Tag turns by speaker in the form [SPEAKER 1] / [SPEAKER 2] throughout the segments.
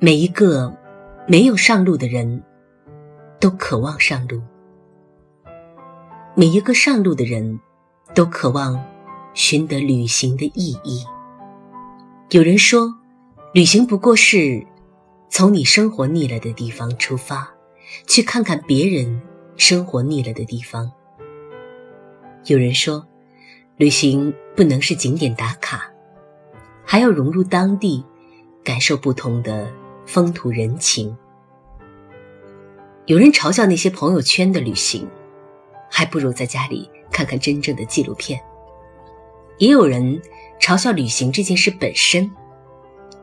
[SPEAKER 1] 每一个没有上路的人，都渴望上路；每一个上路的人，都渴望寻得旅行的意义。有人说，旅行不过是从你生活腻了的地方出发，去看看别人生活腻了的地方。有人说，旅行不能是景点打卡，还要融入当地，感受不同的。风土人情，有人嘲笑那些朋友圈的旅行，还不如在家里看看真正的纪录片。也有人嘲笑旅行这件事本身，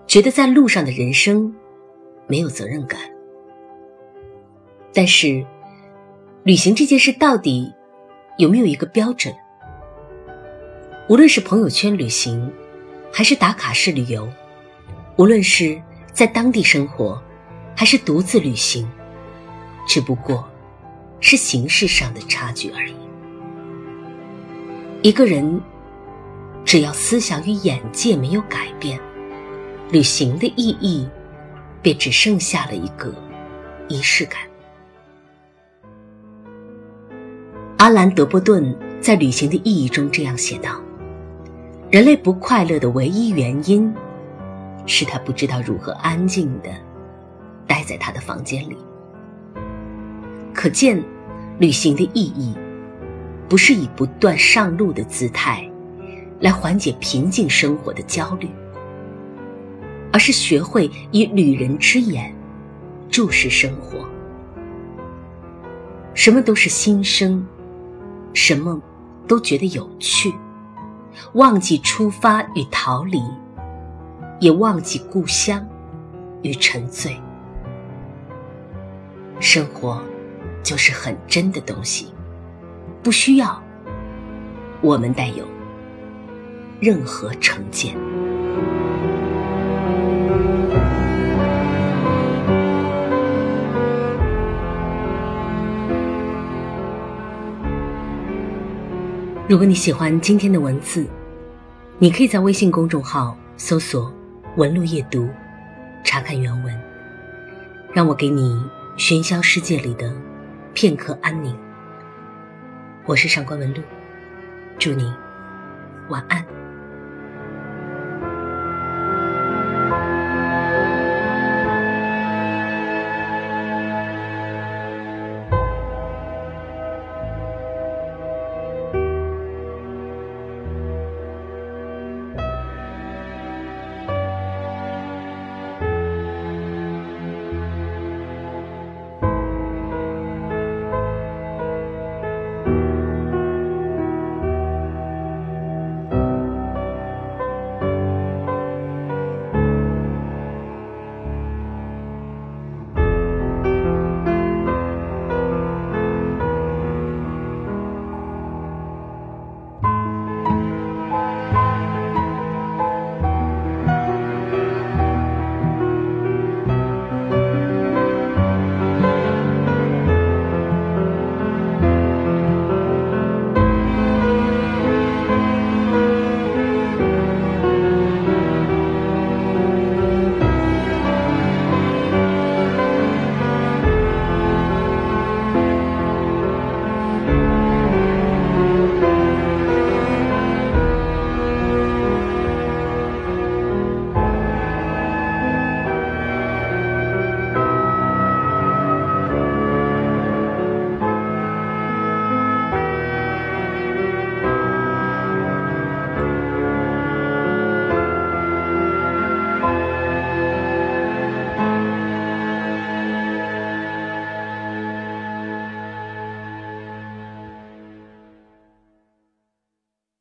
[SPEAKER 1] 觉得在路上的人生没有责任感。但是，旅行这件事到底有没有一个标准？无论是朋友圈旅行，还是打卡式旅游，无论是。在当地生活，还是独自旅行，只不过是形式上的差距而已。一个人只要思想与眼界没有改变，旅行的意义便只剩下了一个仪式感。阿兰·德波顿在《旅行的意义》中这样写道：“人类不快乐的唯一原因。”是他不知道如何安静的待在他的房间里。可见，旅行的意义，不是以不断上路的姿态，来缓解平静生活的焦虑，而是学会以旅人之眼注视生活。什么都是新生，什么都觉得有趣，忘记出发与逃离。也忘记故乡与沉醉，生活就是很真的东西，不需要我们带有任何成见。如果你喜欢今天的文字，你可以在微信公众号搜索。文路夜读，查看原文，让我给你喧嚣世界里的片刻安宁。我是上官文路，祝你晚安。